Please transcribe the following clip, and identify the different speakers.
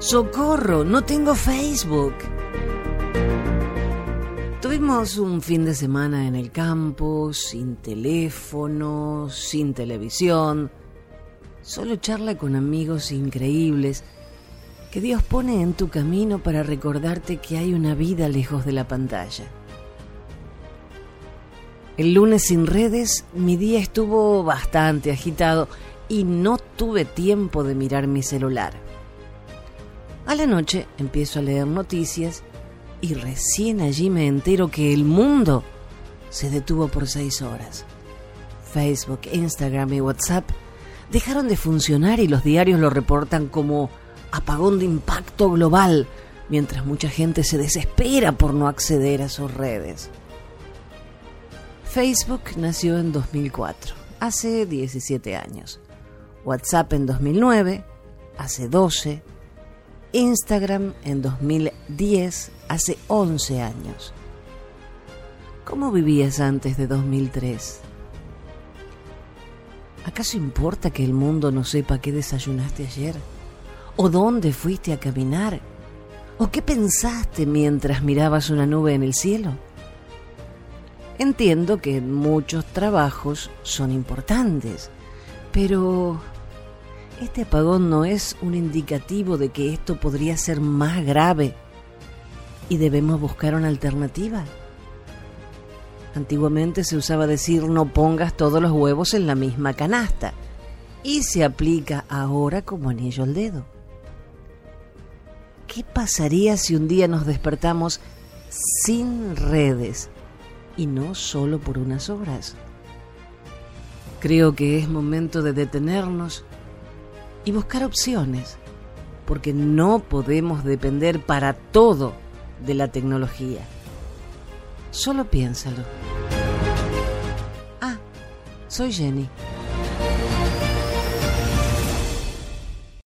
Speaker 1: ¡Socorro! No tengo Facebook. Tuvimos un fin de semana en el campo, sin teléfono, sin televisión, solo charla con amigos increíbles que Dios pone en tu camino para recordarte que hay una vida lejos de la pantalla. El lunes sin redes mi día estuvo bastante agitado y no tuve tiempo de mirar mi celular. A la noche empiezo a leer noticias y recién allí me entero que el mundo se detuvo por seis horas. Facebook, Instagram y WhatsApp dejaron de funcionar y los diarios lo reportan como apagón de impacto global, mientras mucha gente se desespera por no acceder a sus redes. Facebook nació en 2004, hace 17 años. WhatsApp en 2009, hace 12. Instagram en 2010, hace 11 años. ¿Cómo vivías antes de 2003? ¿Acaso importa que el mundo no sepa qué desayunaste ayer? ¿O dónde fuiste a caminar? ¿O qué pensaste mientras mirabas una nube en el cielo? Entiendo que muchos trabajos son importantes, pero este apagón no es un indicativo de que esto podría ser más grave y debemos buscar una alternativa. Antiguamente se usaba decir no pongas todos los huevos en la misma canasta y se aplica ahora como anillo al dedo. ¿Qué pasaría si un día nos despertamos sin redes y no solo por unas horas? Creo que es momento de detenernos y buscar opciones, porque no podemos depender para todo de la tecnología. Solo piénsalo. Ah, soy Jenny.